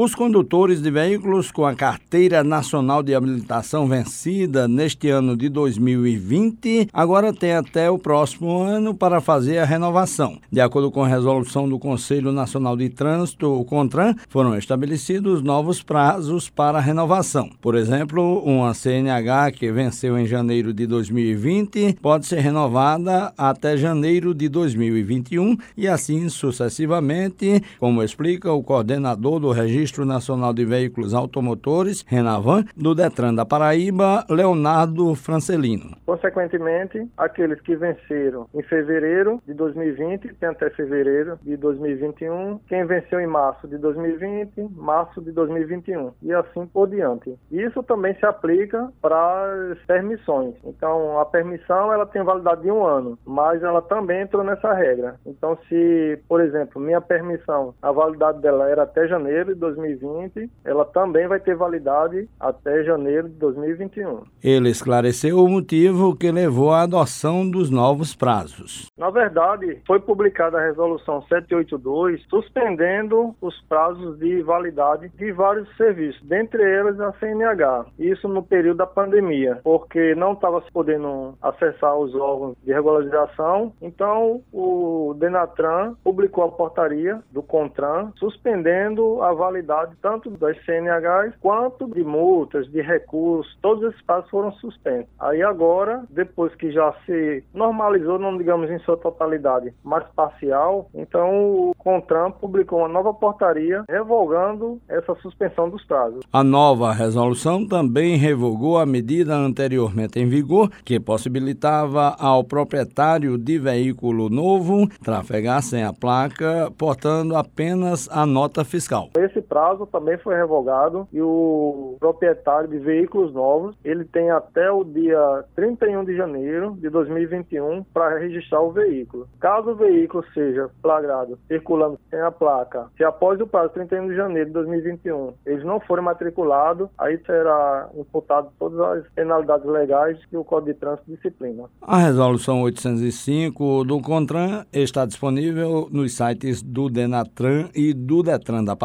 Os condutores de veículos com a carteira nacional de habilitação vencida neste ano de 2020 agora têm até o próximo ano para fazer a renovação. De acordo com a resolução do Conselho Nacional de Trânsito, o CONTRAN, foram estabelecidos novos prazos para a renovação. Por exemplo, uma CNH que venceu em janeiro de 2020 pode ser renovada até janeiro de 2021 e assim sucessivamente, como explica o coordenador do registro Registro Nacional de Veículos Automotores, Renavan, do Detran da Paraíba, Leonardo Francelino. Consequentemente, aqueles que venceram em fevereiro de 2020 tem até fevereiro de 2021, quem venceu em março de 2020, março de 2021 e assim por diante. Isso também se aplica para as permissões. Então, a permissão ela tem validade de um ano, mas ela também entrou nessa regra. Então, se, por exemplo, minha permissão, a validade dela era até janeiro de 2020, ela também vai ter validade até janeiro de 2021. Ele esclareceu o motivo que levou à adoção dos novos prazos. Na verdade, foi publicada a resolução 782 suspendendo os prazos de validade de vários serviços, dentre eles a CNH. Isso no período da pandemia, porque não estava se podendo acessar os órgãos de regularização. Então, o Denatran publicou a portaria do CONTRAN suspendendo a validade tanto das CNHs quanto de multas, de recursos, todos esses passos foram suspensos. Aí agora, depois que já se normalizou, não digamos em sua totalidade, mas parcial, então o CONTRAN publicou uma nova portaria revogando essa suspensão dos prazos. A nova resolução também revogou a medida anteriormente em vigor que possibilitava ao proprietário de veículo novo trafegar sem a placa, portando apenas a nota fiscal. Esse prazo também foi revogado e o proprietário de veículos novos, ele tem até o dia 31 de janeiro de 2021 para registrar o veículo. Caso o veículo seja flagrado circulando sem a placa, se após o prazo 31 de janeiro de 2021 eles não forem matriculados, aí será imputado todas as penalidades legais que o Código de Trânsito disciplina. A resolução 805 do CONTRAN está disponível nos sites do Denatran e do Detran da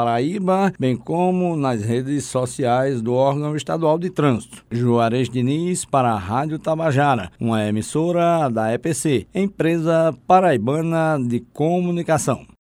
Paraíba bem como nas redes sociais do órgão estadual de trânsito. Juarez Diniz para a Rádio Tabajara, uma emissora da EPC, empresa paraibana de comunicação.